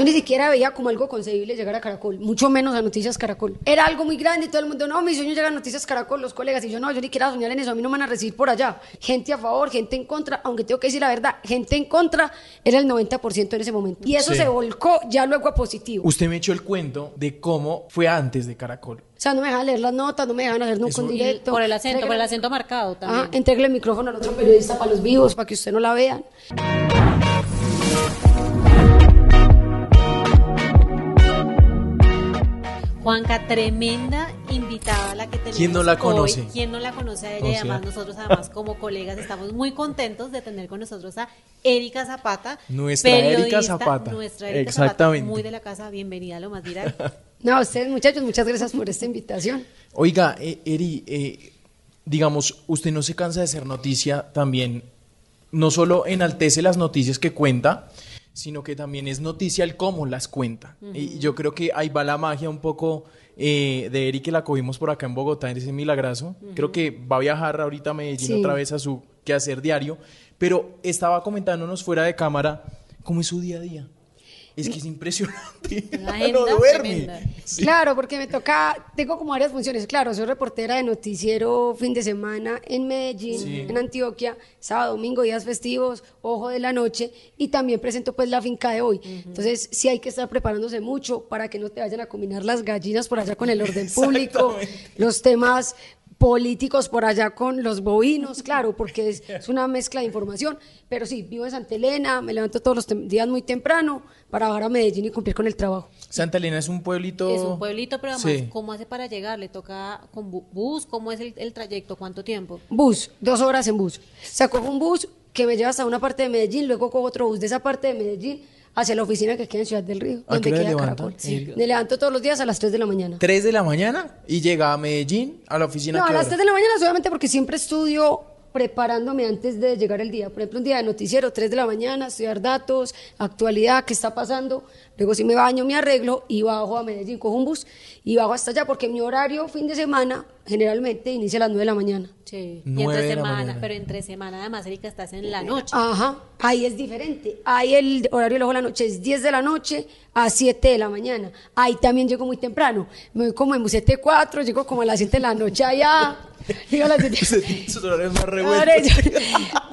Yo ni siquiera veía como algo concebible llegar a Caracol, mucho menos a Noticias Caracol. Era algo muy grande y todo el mundo, no, mi sueño es llegar a Noticias Caracol, los colegas, y yo no, yo ni quiero soñar en eso, a mí no me van a recibir por allá. Gente a favor, gente en contra, aunque tengo que decir la verdad, gente en contra era el 90% en ese momento. Y eso Sí. se volcó ya luego a positivo. Usted me echó el cuento de cómo fue antes de Caracol. O sea, no me dejan leer las notas, no me dejan hacer nunca un directo. Por el acento, por el Entregue- acento marcado también. Ah, entregue el micrófono al otro periodista para los vivos, para que usted no la vean. Juanca, tremenda invitada la que tenemos ¿Quién no la hoy. conoce? ¿Quién no la conoce a ella? O sea. además nosotros, además como colegas, estamos muy contentos de tener con nosotros a Erika Zapata. Nuestra Erika periodista, Zapata. Nuestra Erika Exactamente. Zapata, muy de la casa. Bienvenida a lo más viral. No, a ustedes muchachos, muchas gracias por esta invitación. Oiga, eh, Eri, eh, digamos, usted no se cansa de ser noticia también, no solo enaltece las noticias que cuenta, sino que también es noticia el cómo las cuenta. Y yo creo que ahí va la magia un poco eh, de Eri que la cogimos por acá en Bogotá, en ese milagrazo. Creo que va a viajar ahorita a Medellín Sí. otra vez a su quehacer diario, pero estaba comentándonos fuera de cámara cómo es su día a día. Es que es impresionante. Agenda no duerme. Sí. Claro, porque me toca, tengo como varias funciones. Claro, soy reportera de noticiero fin de semana en Medellín, en Antioquia, sábado, domingo, días festivos, ojo de la noche, y también presento pues la finca de hoy. Entonces, sí hay que estar preparándose mucho para que no te vayan a combinar las gallinas por allá con el orden público, los temas políticos por allá con los bovinos, claro, porque es, es una mezcla de información. Pero sí, vivo en Santa Elena, me levanto todos los días muy temprano para bajar a Medellín y cumplir con el trabajo. Santa Elena es un pueblito. Es un pueblito, pero además, Sí. ¿cómo hace para llegar? ¿Le toca con bu- bus? ¿Cómo es el, el trayecto? ¿Cuánto tiempo? Bus, dos horas en bus. O sea, cojo un bus que me lleva hasta una parte de Medellín, luego cojo otro bus de esa parte de Medellín hacia la oficina que queda en Ciudad del Río, ¿A donde queda? Caracol. Sí. Me levanto todos los días a las 3 de la mañana. 3 de la mañana y llega a Medellín a la oficina. No, a ¿qué las hora? 3 de la mañana solamente porque siempre estudio preparándome antes de llegar el día. Por ejemplo, un día de noticiero, 3 de la mañana, estudiar datos, actualidad, qué está pasando. Luego si me baño, me arreglo y bajo a Medellín, cojo un bus y bajo hasta allá porque mi horario fin de semana generalmente inicia a las 9 de la mañana. Sí. Y entre semana, mañana. pero entre semana además, Erika, estás en la noche. Ajá, ahí es diferente. Ahí el horario del ojo de la noche es 10 de la noche a 7 de la mañana. Ahí también llego muy temprano. Me voy como en busete 4, llego como a las 7 de la noche allá. A las 7. Usted tiene sus horarios más revueltos.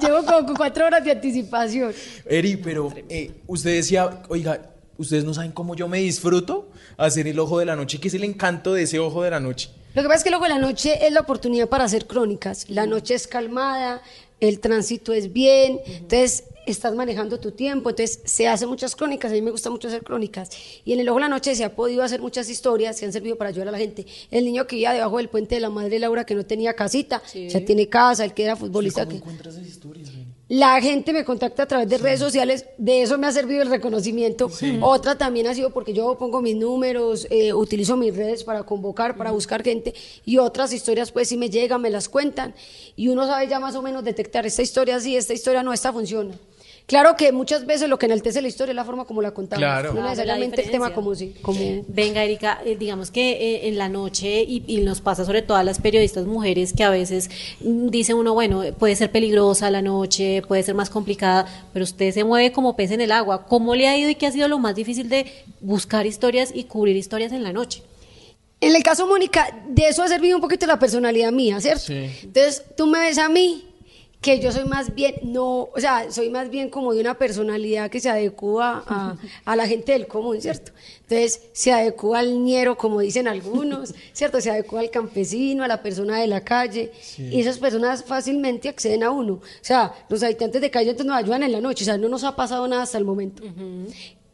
Llevo como 4 horas de anticipación. Eri, pero eh, usted decía, oiga, ustedes no saben cómo yo me disfruto hacer el ojo de la noche. ¿Qué es el encanto de ese ojo de la noche? Lo que pasa es que luego la noche es la oportunidad para hacer crónicas. La noche es calmada, el tránsito es bien, entonces estás manejando tu tiempo, entonces se hacen muchas crónicas, a mí me gusta mucho hacer crónicas. Y en el ojo de la noche se ha podido hacer muchas historias que han servido para ayudar a la gente. El niño que vivía debajo del puente de la madre Laura que no tenía casita, ya tiene casa, el que era futbolista. ¿Cómo que... encuentras esas historias? La gente me contacta a través de redes sociales, de eso me ha servido el reconocimiento. Otra también ha sido porque yo pongo mis números, eh, utilizo mis redes para convocar, para buscar gente, y otras historias pues si me llegan, me las cuentan, y uno sabe ya más o menos detectar esta historia sí, esta historia no, esta funciona. Claro que muchas veces lo que enaltece la historia es la forma como la contamos, Claro. no necesariamente el tema como sí, como... Venga, Erika, eh, digamos que eh, en la noche, y, y nos pasa sobre todo a las periodistas mujeres, que a veces mm, dice uno, bueno, eh, puede ser peligrosa la noche, puede ser más complicada, pero usted se mueve como pez en el agua. ¿Cómo le ha ido y qué ha sido lo más difícil de buscar historias y cubrir historias en la noche? En el caso Mónica, de eso ha servido un poquito la personalidad mía, ¿cierto? Sí. Entonces, tú me ves a mí, que yo soy más bien, no, o sea, soy más bien como de una personalidad que se adecua a, a la gente del común, ¿cierto? Entonces, se adecua al ñero, como dicen algunos, ¿cierto? Se adecua al campesino, a la persona de la calle, y esas personas fácilmente acceden a uno. O sea, los habitantes de calle entonces nos ayudan en la noche, o sea, no nos ha pasado nada hasta el momento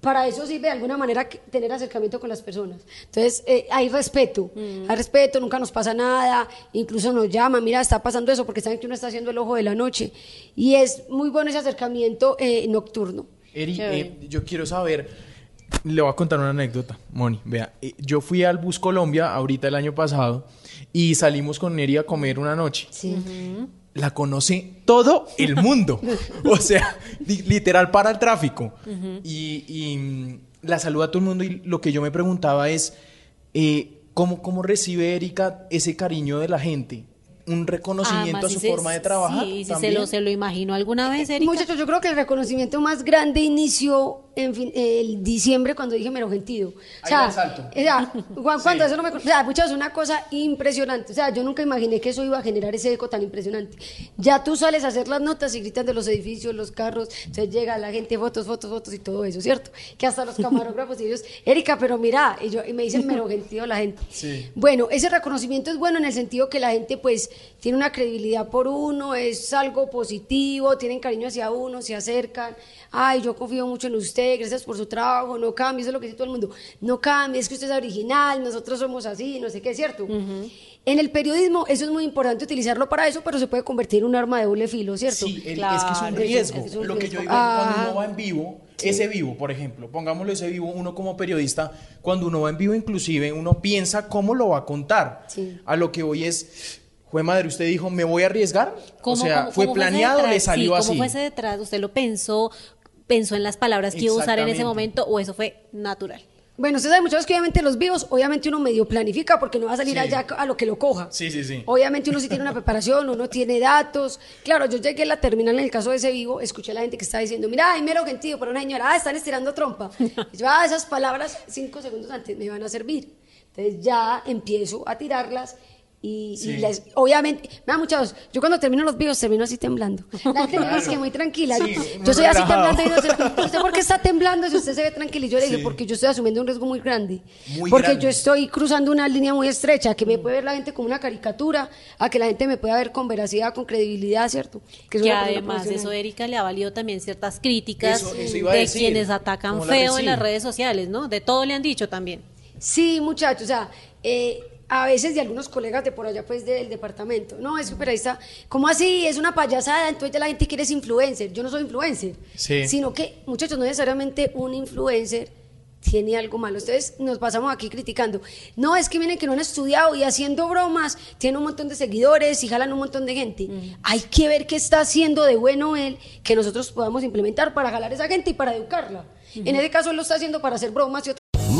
para eso sirve de alguna manera que- tener acercamiento con las personas. Entonces, eh, hay respeto, hay respeto, nunca nos pasa nada, incluso nos llaman, mira, está pasando eso porque saben que uno está haciendo el ojo de la noche. Y es muy bueno ese acercamiento eh, nocturno. Eri, eh, yo quiero saber, le voy a contar una anécdota, Moni. Vea, eh, yo fui al Bus Colombia ahorita el año pasado y salimos con Eri a comer una noche. Sí. La conoce todo el mundo. o sea, li- literal para el tráfico. Y, y, mm, la saluda a todo el mundo y lo que yo me preguntaba es, eh, ¿cómo, ¿cómo recibe Erika ese cariño de la gente? ¿Un reconocimiento Además, a su si se- forma de trabajar? Sí, si se también? lo, se lo imaginó alguna vez, Erika. Muchachos, yo creo que el reconocimiento más grande inició en fin, el diciembre cuando dije mero gentío. O Ahí sea, salto. o sea, Juan, cuando Sí. eso no me... O sea, muchachos, una cosa impresionante. O sea, yo nunca imaginé que eso iba a generar ese eco tan impresionante. Ya tú sales a hacer las notas y gritan de los edificios, los carros, entonces llega la gente, fotos, fotos, fotos y todo eso, ¿cierto? Que hasta los camarógrafos y ellos, Erika, pero mira, y, yo, y me dicen mero gentío la gente. Sí. Bueno, ese reconocimiento es bueno en el sentido que la gente pues tiene una credibilidad por uno, es algo positivo, tienen cariño hacia uno, se acercan, ay, yo confío mucho en usted, gracias por su trabajo, no cambie, eso es lo que dice todo el mundo, no cambie, es que usted es original, nosotros somos así, no sé qué, ¿cierto? En el periodismo eso es muy importante utilizarlo para eso, pero se puede convertir en un arma de doble filo, ¿cierto? Sí, el- es que es Claro, un es- riesgo. es un Lo que yo digo, cuando Ajá. uno va en vivo, ese vivo, por ejemplo, pongámoslo ese vivo, uno como periodista, cuando uno va en vivo, inclusive, uno piensa cómo lo va a contar. Sí. A lo que voy es, fue madre, usted dijo, ¿me voy a arriesgar? o ¿Cómo- sea, cómo- ¿fue planeado o le salió Sí, así? ¿Cómo fue ese detrás? ¿Usted lo pensó, pensó en las palabras que iba a usar en ese momento o eso fue natural? Bueno, usted sabe muchas veces que obviamente los vivos, obviamente uno medio planifica porque no va a salir Sí. allá a lo que lo coja. Sí, sí, sí. Obviamente uno sí tiene una preparación, uno tiene datos. Claro, yo llegué a la terminal en el caso de ese vivo, escuché a la gente que estaba diciendo, mira, ay, mero gentío, pero una señora, ah, están estirando trompa. Y yo, ah, esas palabras cinco segundos antes me iban a servir. Entonces ya empiezo a tirarlas y, y les, obviamente, mira muchachos, yo cuando termino los vivos termino así temblando. La gente me dice que muy tranquila. Sí, yo soy así relajado. temblando y no sé, ¿usted por qué está temblando si usted se ve tranquilo? Y yo le dije, Sí. porque yo estoy asumiendo un riesgo muy grande. Muy porque grande. yo estoy cruzando una línea muy estrecha, que me puede ver la gente como una caricatura, a que la gente me pueda ver con veracidad, con credibilidad, ¿cierto? Que, persona además eso. Erika, le ha valido también ciertas críticas Eso- eso de decir. quienes atacan ¿Cómo la feo en las redes sociales, ¿no? De todo le han dicho también. Sí, muchachos, o sea, eh, a veces de algunos colegas de por allá, pues, del departamento. No, es súper ahí está. ¿Cómo así? Es una payasada, entonces ya la gente quiere es influencer. Yo no soy influencer. Sí. Sino que, muchachos, no necesariamente un influencer tiene algo malo. Ustedes nos pasamos aquí criticando. No, es que miren que no han estudiado y haciendo bromas, tiene un montón de seguidores y jalan un montón de gente. Hay que ver qué está haciendo de bueno él que nosotros podamos implementar para jalar a esa gente y para educarla. En ese caso, él lo está haciendo para hacer bromas y otras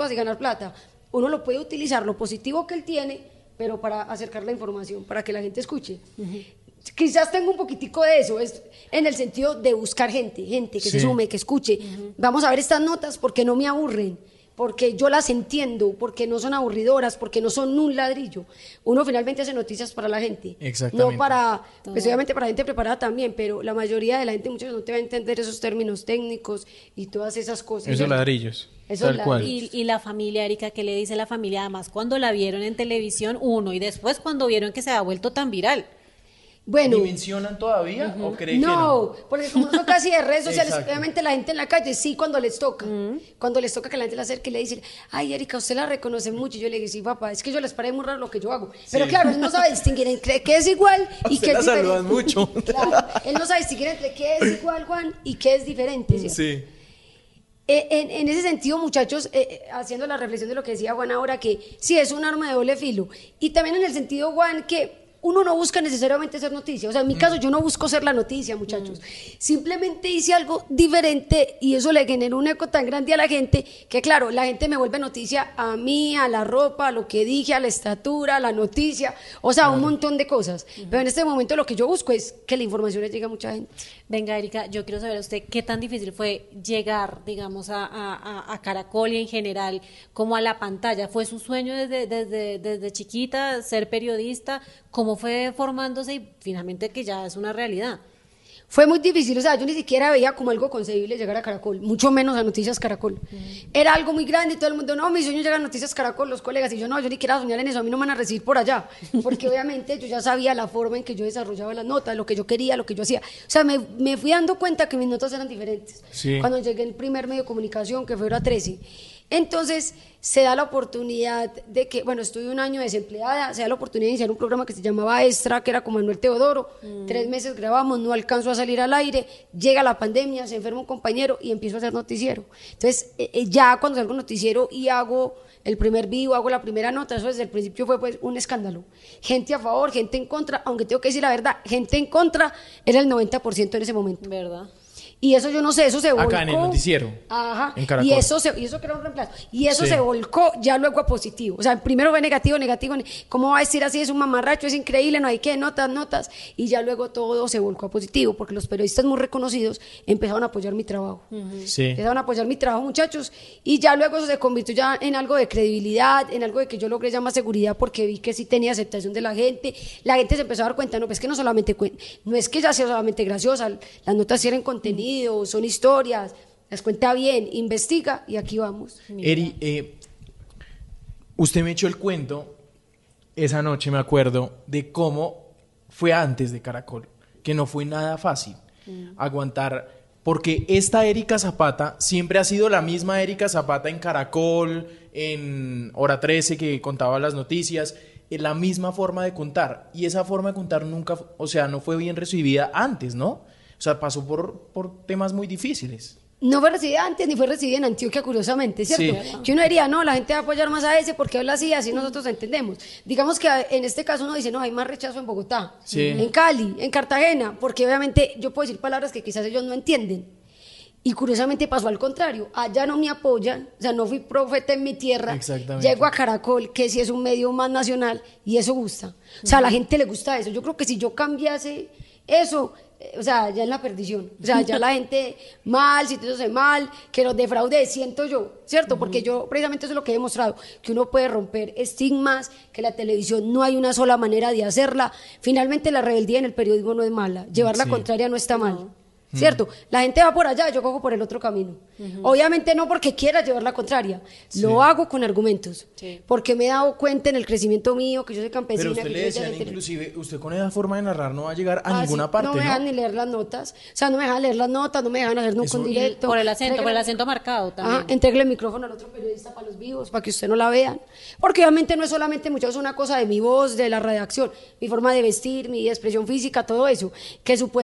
Cosas y ganar plata. Uno lo puede utilizar, lo positivo que él tiene, pero para acercar la información, para que la gente escuche. Quizás tengo un poquitico de eso, es en el sentido de buscar gente, gente que se sume, que escuche. Vamos a ver estas notas porque no me aburren, porque yo las entiendo, porque no son aburridoras, porque no son un ladrillo. Uno finalmente hace noticias para la gente, Exactamente. no para, pues obviamente para gente preparada también, pero la mayoría de la gente muchas veces no te va a entender esos términos técnicos y todas esas cosas. Esos ladrillos. Tal cual. Y, y la familia, Erika, ¿qué le dice la familia? Además, cuando la vieron en televisión, uno, y después cuando vieron que se ha vuelto tan viral. Bueno, ¿Dimensionan todavía o creen que no, no? porque como no son casi de redes sociales, obviamente la gente en la calle sí cuando les toca. Cuando les toca que la gente le acerque y le dice, ay Erika, usted la reconoce mucho. Yo le digo, sí, papá, es que yo les paré muy raro lo que yo hago. Pero claro, él no sabe distinguir entre qué es igual y Usted qué la es diferente. saludan mucho. Claro, él no sabe distinguir entre qué es igual, Juan, y qué es diferente. Sí. Eh, en, en ese sentido, muchachos, eh, eh, haciendo la reflexión de lo que decía Juan ahora, que sí es un arma de doble filo. Y también en el sentido, Juan, que uno no busca necesariamente ser noticia. O sea, en mi caso, yo no busco ser la noticia, muchachos. Simplemente hice algo diferente y eso le generó un eco tan grande a la gente que, claro, la gente me vuelve noticia a mí, a la ropa, a lo que dije, a la estatura, a la noticia, o sea, un montón de cosas. Pero en este momento lo que yo busco es que la información le llegue a mucha gente. Venga, Erika, yo quiero saber a usted qué tan difícil fue llegar, digamos, a, a- a- a Caracol y en general, como a la pantalla. ¿Fue su sueño desde, desde, desde chiquita ser periodista? ¿Cómo fue formándose y finalmente que ya es una realidad? Fue muy difícil, o sea, yo ni siquiera veía como algo concebible llegar a Caracol, mucho menos a Noticias Caracol. Era algo muy grande y todo el mundo, no, mi sueño es llegar a Noticias Caracol, los colegas, y yo no, yo ni quiero soñar en eso, a mí no me van a recibir por allá, porque obviamente yo ya sabía la forma en que yo desarrollaba las notas, lo que yo quería, lo que yo hacía. O sea, me, me fui dando cuenta que mis notas eran diferentes. Sí. Cuando llegué al primer medio de comunicación, que fue hora 13. Entonces se da la oportunidad de que, bueno, estuve un año desempleada, se da la oportunidad de iniciar un programa que se llamaba Extra, que era como Manuel Teodoro. Tres meses grabamos, no alcanzó a salir al aire, llega la pandemia, se enferma un compañero y empiezo a hacer noticiero. Entonces, eh, eh, ya cuando salgo noticiero y hago el primer vivo, hago la primera nota, eso desde el principio fue pues un escándalo. Gente a favor, gente en contra, aunque tengo que decir la verdad, gente en contra era el 90% en ese momento. ¿Verdad? Y eso yo no sé, eso se volcó. Acá en el noticiero. Ajá. En Caracol. Y eso, se, y eso era un reemplazo. Y eso Sí. se volcó ya luego a positivo. O sea, primero fue negativo, negativo. ne- ¿Cómo va a decir así? Es un mamarracho, es increíble, no hay que, notas, notas. Y ya luego todo se volcó a positivo, porque los periodistas muy reconocidos empezaron a apoyar mi trabajo. Sí. Empezaron a apoyar mi trabajo, muchachos. Y ya luego eso se convirtió ya en algo de credibilidad, en algo de que yo logré ya más seguridad porque vi que sí tenía aceptación de la gente. La gente se empezó a dar cuenta, no, pues que no solamente, no es que ya sea solamente graciosa, las notas tienen contenido, son historias, las cuenta bien, investiga y aquí vamos. Eri, eh, usted me echó el cuento esa noche, me acuerdo, de cómo fue antes de Caracol, que no fue nada fácil aguantar, porque esta Erika Zapata siempre ha sido la misma Erika Zapata en Caracol, en Hora 13 que contaba las noticias, en la misma forma de contar, y esa forma de contar nunca, o sea, no fue bien recibida antes, ¿no? O sea, pasó por, por temas muy difíciles. No fue recibida antes ni fue recibida en Antioquia, curiosamente, ¿cierto? Sí. Que uno diría, no, la gente va a apoyar más a ese porque habla así, así nosotros entendemos. Digamos que en este caso uno dice, no, hay más rechazo en Bogotá, Sí. en Cali, en Cartagena, porque obviamente yo puedo decir palabras que quizás ellos no entienden. Y curiosamente pasó al contrario, allá no me apoyan, o sea, no fui profeta en mi tierra, Exactamente. llego a Caracol, que sí es un medio más nacional, y eso gusta. O sea, a la gente le gusta eso. Yo creo que si yo cambiase eso, o sea, ya en la perdición. O sea, ya la gente mal, si todo se mal, que los defraude, siento yo, ¿cierto? Porque yo precisamente eso es lo que he demostrado, que uno puede romper estigmas, que la televisión no hay una sola manera de hacerla. Finalmente la rebeldía en el periodismo no es mala, llevar la Sí. contraria no está mal. ¿Cierto? La gente va por allá, yo cojo por el otro camino. Obviamente no porque quiera llevar la contraria, lo hago con argumentos. Sí. Porque me he dado cuenta en el crecimiento mío, que yo soy campesina. Pero usted que le decían inclusive, usted con esa forma de narrar no va a llegar a Ah, ninguna sí, parte, No ¿no? me dejan ni leer las notas. O sea, no me dejan leer las notas, no me dejan hacer nunca un directo. Por el acento, por el acento marcado también. Entregue el micrófono al otro periodista para los vivos, para que usted no la vean. Porque obviamente no es solamente muchachos una cosa de mi voz, de la redacción, mi forma de vestir, mi expresión física, todo eso, que supuestamente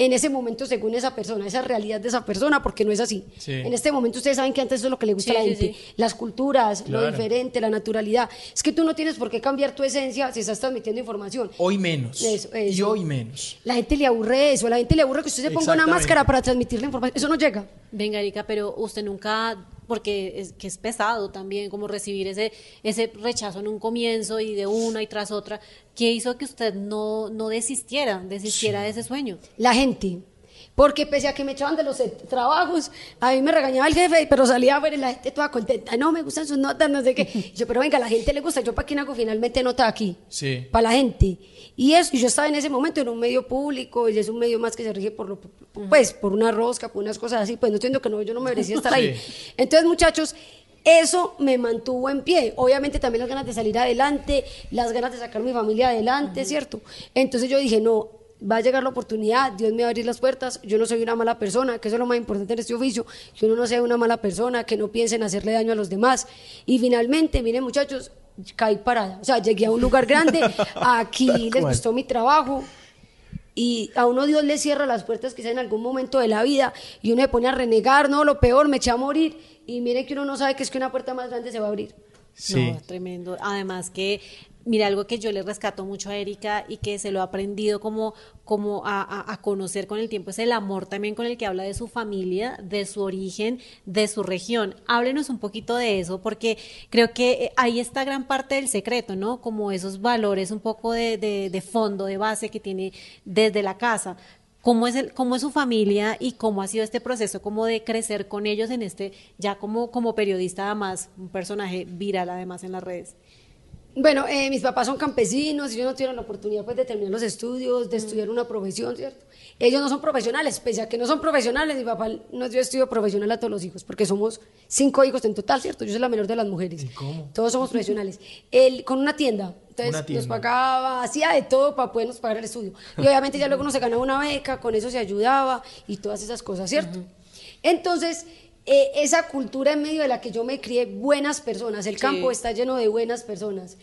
En ese momento, según esa persona, esa realidad de esa persona, porque no es así. Sí. En este momento ustedes saben que antes eso es lo que le gusta Sí, a la gente, sí. las culturas, lo diferente, la naturalidad. Es que tú no tienes por qué cambiar tu esencia si estás transmitiendo información. Hoy menos. Eso, Y hoy menos. La gente le aburre eso, la gente le aburre que usted se ponga una máscara para transmitir la información. Eso no llega. Venga, Erika, pero usted nunca, porque es que es pesado también como recibir ese, ese rechazo en un comienzo y de una y tras otra, ¿qué hizo que usted no, no desistiera, desistiera de ese sueño? La gente. Porque pese a que me echaban de los trabajos, a mí me regañaba el jefe, pero salía a ver y la gente toda contenta. No, me gustan sus notas, no sé qué. Y yo, pero venga, a la gente le gusta. ¿Yo para quién hago finalmente nota aquí? Sí. Para la gente. Y eso, y yo estaba en ese momento en un medio público, y es un medio más que se rige por lo, pues, por una rosca, por unas cosas así. Pues no entiendo que no, yo no me merecía estar ahí. Sí. Entonces, muchachos, eso me mantuvo en pie. Obviamente también las ganas de salir adelante, las ganas de sacar mi familia adelante, ¿cierto? Entonces yo dije, no, va a llegar la oportunidad, Dios me va a abrir las puertas, yo no soy una mala persona, que eso es lo más importante en este oficio, que uno no sea una mala persona, que no piense en hacerle daño a los demás. Y finalmente, miren muchachos, caí parada. O sea, llegué a un lugar grande, aquí les gustó mi trabajo, y a uno Dios le cierra las puertas quizá en algún momento de la vida y uno se pone a renegar, no, lo peor, me eché a morir y mire que uno no sabe que es que una puerta más grande se va a abrir. Sí. No, tremendo. Además que, mira, algo que yo le rescato mucho a Erika y que se lo ha aprendido como, como a, a- conocer con el tiempo es el amor también con el que habla de su familia, de su origen, de su región. Háblenos un poquito de eso, porque creo que eh, ahí está gran parte del secreto, ¿no? Como esos valores un poco de, de- de fondo, de base que tiene desde la casa. ¿Cómo es, el, ¿Cómo es su familia y cómo ha sido este proceso como de crecer con ellos en este, ya como, como periodista además, un personaje viral además en las redes? Bueno, eh, mis papás son campesinos, ellos no tuvieron la oportunidad pues, de terminar los estudios, de estudiar una profesión, ¿cierto? Ellos no son profesionales, pese a que no son profesionales, mi papá nos dio estudio profesional a todos los hijos, porque somos cinco hijos en total, ¿cierto? Yo soy la menor de las mujeres. cómo? Todos somos profesionales. Él con una tienda, entonces nos pagaba, hacía de todo para podernos pagar el estudio. Y obviamente ya luego uno se ganaba una beca, con eso se ayudaba y todas esas cosas, ¿cierto? Entonces, eh, esa cultura en medio de la que yo me crié, buenas personas, el campo está lleno de buenas personas,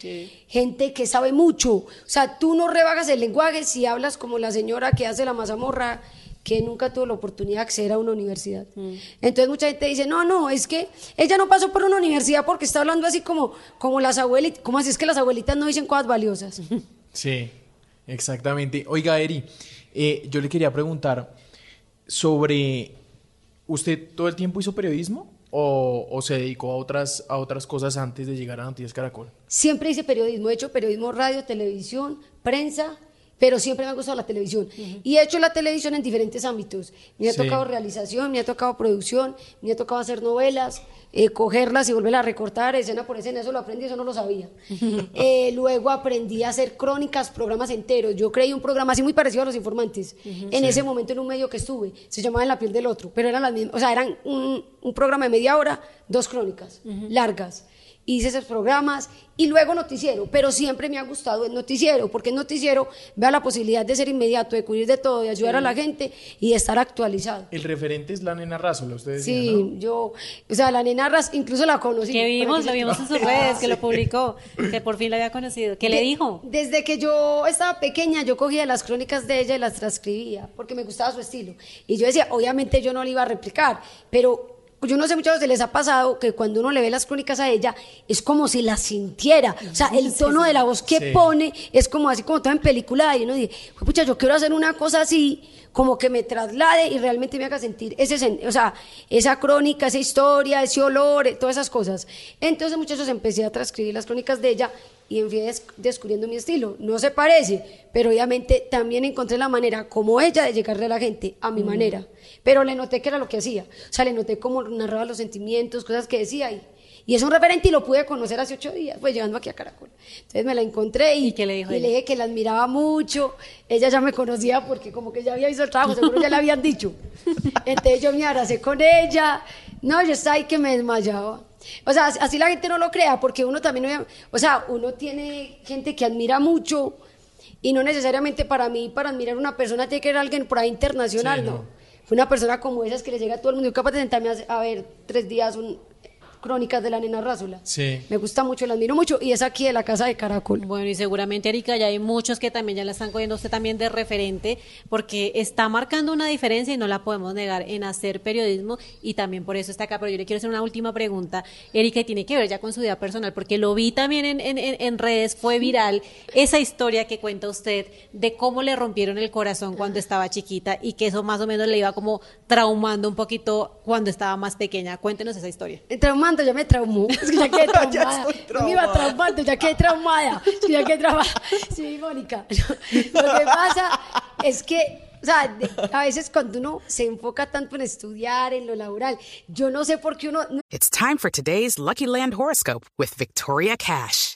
gente que sabe mucho, o sea, tú no rebagas el lenguaje si hablas como la señora que hace la mazamorra, que nunca tuvo la oportunidad de acceder a una universidad. Entonces mucha gente dice, no, no, es que ella no pasó por una universidad porque está hablando así como, como las abuelitas, ¿cómo así es que las abuelitas no dicen cosas valiosas? Sí, exactamente. Oiga, Eri, eh, yo le quería preguntar sobre, ¿usted todo el tiempo hizo periodismo o, se dedicó a otras, a otras cosas antes de llegar a Noticias Caracol? Siempre hice periodismo, he hecho periodismo radio, televisión, prensa, pero siempre me ha gustado la televisión. Y he hecho la televisión en diferentes ámbitos. Me ha Sí. tocado realización, me ha tocado producción, me ha tocado hacer novelas, eh, cogerlas y volverlas a recortar escena por escena, eso lo aprendí, eso no lo sabía. Eh, luego aprendí a hacer crónicas, programas enteros. Yo creí un programa así muy parecido a Los Informantes. En Sí. ese momento en un medio que estuve, se llamaba En la piel del otro, pero eran las mismas, o sea, eran un, un programa de media hora, dos crónicas largas. Hice esos programas y luego noticiero, pero siempre me ha gustado el noticiero, porque el noticiero vea la posibilidad de ser inmediato, de cubrir de todo, de ayudar Sí. a la gente y de estar actualizado. El referente es la nena Razola, usted decía, Sí, ¿no? yo, o sea, la nena Ras, incluso la conocí. Que vimos, lo vimos en sus redes, que lo publicó, que por fin lo había conocido. ¿Qué le dijo? Desde que yo estaba pequeña, yo cogía las crónicas de ella y las transcribía, porque me gustaba su estilo. Y yo decía, obviamente yo no le iba a replicar, pero yo no sé muchos se les ha pasado que cuando uno le ve las crónicas a ella, es como si la sintiera. O sea, el tono de la voz que Sí. pone es como así como todo en película. Y uno dice, pucha, yo quiero hacer una cosa así, como que me traslade y realmente me haga sentir ese, o sea, esa crónica, esa historia, ese olor, eh, todas esas cosas. Entonces, muchachos, empecé a transcribir las crónicas de ella y fui des- descubriendo mi estilo. No se parece, pero obviamente también encontré la manera como ella de llegarle a la gente, a mi Mm. manera. Pero le noté que era lo que hacía. O sea, le noté cómo narraba los sentimientos, cosas que decía y, y es un referente y lo pude conocer hace ocho días, pues llegando aquí a Caracol. Entonces me la encontré y, le dijo y le dije que la admiraba mucho. Ella ya me conocía porque como que ya había visto el trabajo, seguro ya le habían dicho. Entonces yo me abracé con ella. No, yo estaba ahí que me desmayaba. O sea, así- la gente no lo crea, porque uno también, o sea, uno tiene gente que admira mucho y no necesariamente para mí, para admirar a una persona, tiene que ser alguien por ahí internacional, Sí, no. no. Fue una persona como esas que le llega a todo el mundo. Capaz de sentarme a ver tres días un, crónicas de la nena Rásola. Sí. Me gusta mucho, la admiro mucho y es aquí de la casa de Caracol. Bueno, y seguramente, Erika, ya hay muchos que también ya la están cogiendo usted también de referente, porque está marcando una diferencia y no la podemos negar en hacer periodismo y también por eso está acá. Pero yo le quiero hacer una última pregunta, Erika, y tiene que ver ya con su vida personal, porque lo vi también en, en- en- en redes, fue viral esa historia que cuenta usted de cómo le rompieron el corazón cuando estaba chiquita y que eso más o menos le iba como traumando un poquito cuando estaba más pequeña. Cuéntenos esa historia. Traumando, ya me traumó. Es que ya quedé Ya traumada. estoy No me iba traumando, ya quedé traumada. Es que ya quedé traumada. Sí, Mónica. Lo que pasa es que, o sea, de- a veces cuando uno se enfoca tanto en estudiar, en lo laboral, yo no sé por qué uno. no- It's time for today's Lucky Land horoscope with Victoria Cash.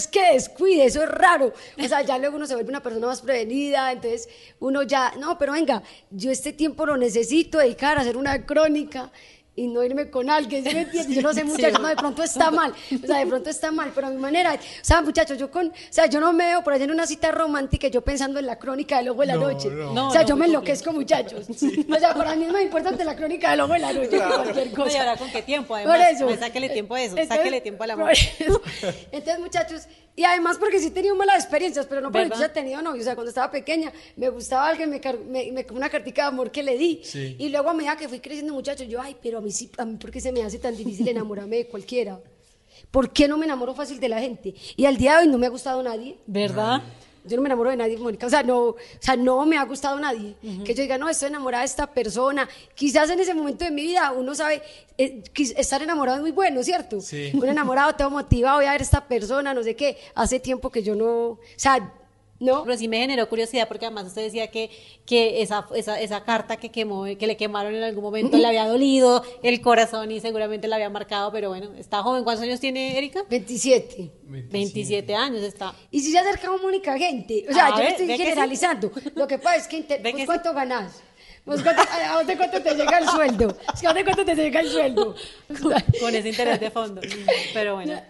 Es que descuide, eso es raro. O sea, ya luego uno se vuelve una persona más prevenida, entonces uno ya, no, pero venga, yo este tiempo lo necesito dedicar a hacer una crónica. Y no irme con alguien, ¿sí me entiendes? Yo no sé, muchachos, no, de pronto está mal, o sea, de pronto está mal, pero a mi manera, o sea, muchachos, yo con, o sea, yo no me veo por allá en una cita romántica yo pensando en la crónica del ojo de la No, noche, no. o sea, No, yo no, me enloquezco, muchachos, o sea, para mí es más importante la crónica del ojo de la noche que cualquier cosa. y ahora con qué tiempo, Por además. eso. Pues sáquele tiempo a eso, Entonces, sáquele tiempo amor. por eso. Entonces, muchachos, y además porque sí he tenido malas experiencias, pero no porque ¿Verdad? yo haya tenido novio. O sea, cuando estaba pequeña, me gustaba alguien, me, me, me una cartica de amor que le di. Sí. Y luego a medida que fui creciendo, muchachos, yo, ay, pero a mí sí, a mí, ¿por qué se me hace tan difícil enamorarme de cualquiera? ¿Por qué no me enamoro fácil de la gente? Y al día de hoy no me ha gustado nadie. ¿Verdad? Yo no me enamoro de nadie, Mónica. O sea, no, o sea, no me ha gustado nadie. Que yo diga, no, estoy enamorada de esta persona. Quizás en ese momento de mi vida uno sabe, eh, estar enamorado es muy bueno, ¿cierto? Sí. Uno enamorado, tengo motivado, voy a ver esta persona, no sé qué. Hace tiempo que yo no, o sea, no. Pero sí me generó curiosidad porque además usted decía que, que esa, esa, esa carta que quemó, que le quemaron en algún momento le había dolido el corazón y seguramente la había marcado, pero bueno, está joven. ¿Cuántos años tiene Erika? 27. 27 años está. Y si se acerca Mónica gente, o sea, A yo ver, estoy que sí. generalizando. Lo que pasa es que, inter- pues, que sí. ¿cuánto ganas? Pues, ¿cuánto, ¿A dónde cuánto te llega el sueldo? ¿A dónde cuánto te llega el sueldo? Con ese interés de fondo. Pero bueno,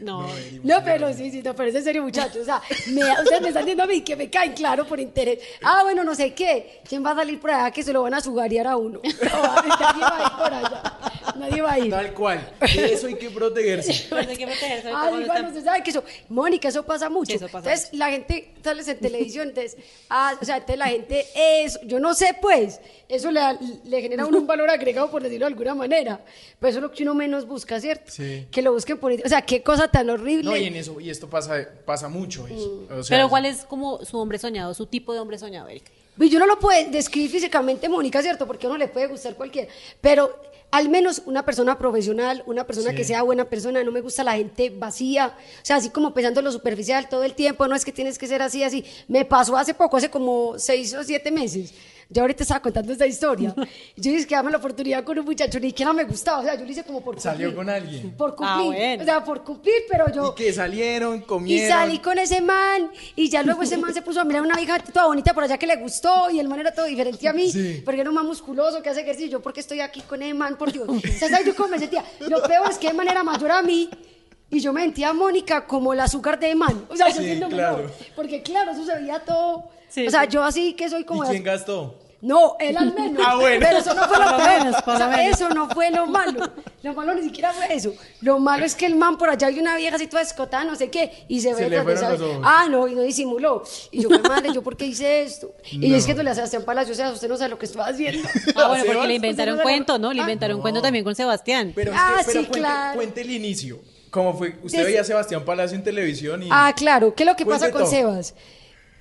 no. No, pero sí, sí, no, pero es en serio, muchachos. O sea, me, ustedes me están diciendo a mí que me caen claro por interés. Ah, bueno, no sé qué. ¿Quién va a salir por allá que se lo van a sugarear a uno? No, va a ir por allá. Nadie va a ir. Tal cual. De eso hay que protegerse. Pues hay que protegerse Ah, usted sabe que eso, Mónica, eso pasa mucho. Sí, eso pasa entonces, la gente sale en televisión, entonces, ah, o sea, entonces la gente, eso, yo no sé, pues, eso le, le genera a uno un valor agregado, por decirlo de alguna manera. Pero eso es lo que uno menos busca, ¿cierto? Sí. Que lo busquen por, o sea, qué cosa tan horrible. No, y en eso, y esto pasa, pasa mucho. eso. O sea, Pero ¿cuál es como su hombre soñado, su tipo de hombre soñado, Erika? Y yo no lo puedo describir físicamente, Mónica, ¿cierto? Porque a uno le puede gustar cualquiera. Pero al menos una persona profesional, una persona Sí. que sea buena persona, no me gusta la gente vacía. O sea, así como pensando en lo superficial todo el tiempo, no es que tienes que ser así, así. Me pasó hace poco, hace como seis o siete meses. Yo ahorita estaba contando esta historia. Yo dije que dame la oportunidad con un muchacho, ni que no me gustaba. O sea, yo lo hice como por cumplir. Salió con alguien. Por Ah, cumplir. bueno. O sea, por cumplir, pero yo. Y que salieron, Y comieron. salí con ese man, y ya luego ese man se puso a mirar a una vieja toda bonita por allá que le gustó, y el man era todo diferente a mí, Sí. porque era un man musculoso que hace ejercicio. Yo, ¿por qué estoy aquí con ese man? Por Dios. O sea, ¿sabes yo cómo me sentía? Lo peor es que el man era mayor a mí. Y yo me sentía a Mónica como la azúcar de man. O sea, yo Sí, siendo claro. menor. Porque claro, eso se veía todo. Sí, o sea, sí. yo así que soy ¿Y como. quién gastó? No, él al menos. Ah, bueno. Pero eso no fue lo menos, O sea, eso no fue lo malo. Lo malo ni siquiera fue eso. Lo malo es que el man por allá hay una vieja así toda escotada, no sé qué, y se, Se ve le fueron los ojos. Ah, no, y no disimuló. Y yo, qué madre, ¿yo por qué hice esto? Y yo No. diciéndole a Sebastián Palacio, o sea, usted no sabe lo que estoy haciendo. Ah, bueno, porque le inventaron cuento, ¿no? Le Ah, inventaron cuento también con Sebastián. Pero, es Ah, que, pero sí, cuente, claro. cuente el inicio. ¿Cómo fue? Usted Des- veía a Sebastián Palacio en televisión y... Ah, claro. ¿Qué es lo que pasa con todo. Sebas?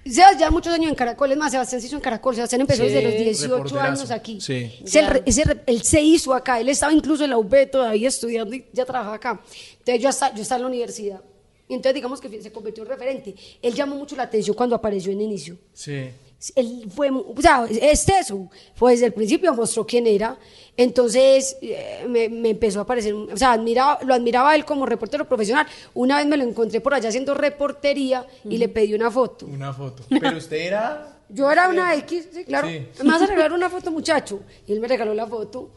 Sebas ya muchos años en Caracol, es más, Sebastián se hizo en Caracol, Sebastián empezó Sí, desde los 18 reporterazo. años aquí. Sí. Es el re- ese él se hizo acá, él estaba incluso en la UB todavía estudiando y ya trabajaba acá. Entonces yo, hasta, yo estaba en la universidad. Y entonces digamos que se convirtió en referente. Él llamó mucho la atención cuando apareció en inicio. Sí. Él fue, o sea, es eso, fue desde el principio mostró quién era, entonces eh, me, me empezó a aparecer, o sea, admiraba, lo admiraba él como reportero profesional. Una vez me lo encontré por allá haciendo reportería y le pedí una foto. Una foto. Pero usted era... Yo era una X, sí, claro. Sí. Me vas a regalar una foto, muchacho. Y él me regaló la foto.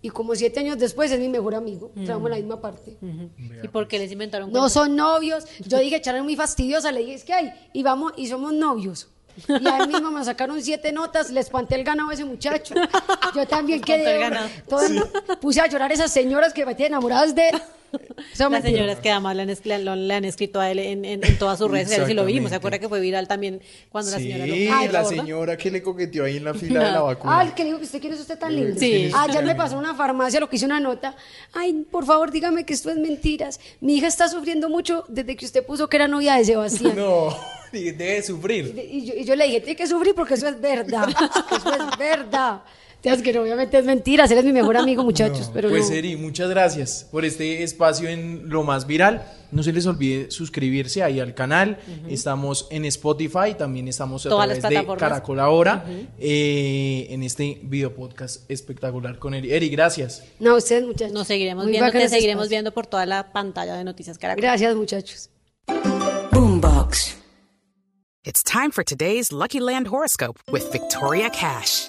Y como siete años después es mi mejor amigo. Trabajamos en la misma parte. ¿Y por qué les inventaron No son novios. Yo dije, Chara es muy fastidiosa. Le dije, es que hay. Y vamos, y somos novios. Y a él mismo me sacaron siete notas, le espanté el ganado a ese muchacho. Yo también Espanté quedé. el ganado. todo- Puse a llorar esas señoras que me tienen enamoradas de él. Eso Las señoras que además le han, le han- le han escrito a él en, en- en todas sus redes sociales y lo vimos. ¿Se acuerda que fue viral también cuando la señora lo Sí, Ay, la gorda? señora que le coqueteó ahí en la fila de la vacuna. Ah, el que dijo que usted quiere es usted tan lindo. Sí. Ayer me pasó una farmacia, lo que hice una nota. Ay, por favor, dígame que esto es mentiras. Mi hija está sufriendo mucho desde que usted puso que era novia de Sebastián. No, debe sufrir. Y yo, y yo le dije, tiene que sufrir porque eso es verdad. Eso es verdad. Es que no, obviamente es mentira, él es mi mejor amigo, muchachos. pero pues no. Eri, muchas gracias por este espacio en lo más viral. No se les olvide suscribirse ahí al canal. Estamos en Spotify, también estamos a Todas las través de. Caracol Ahora eh, en este video podcast espectacular con Eri. Eri, gracias. No, ustedes, muchachos. Nos seguiremos Muy viendo, te seguiremos espacio. viendo por toda la pantalla de Noticias Caracol. Gracias, muchachos. Boombox. It's time for today's Lucky Land horoscope with Victoria Cash.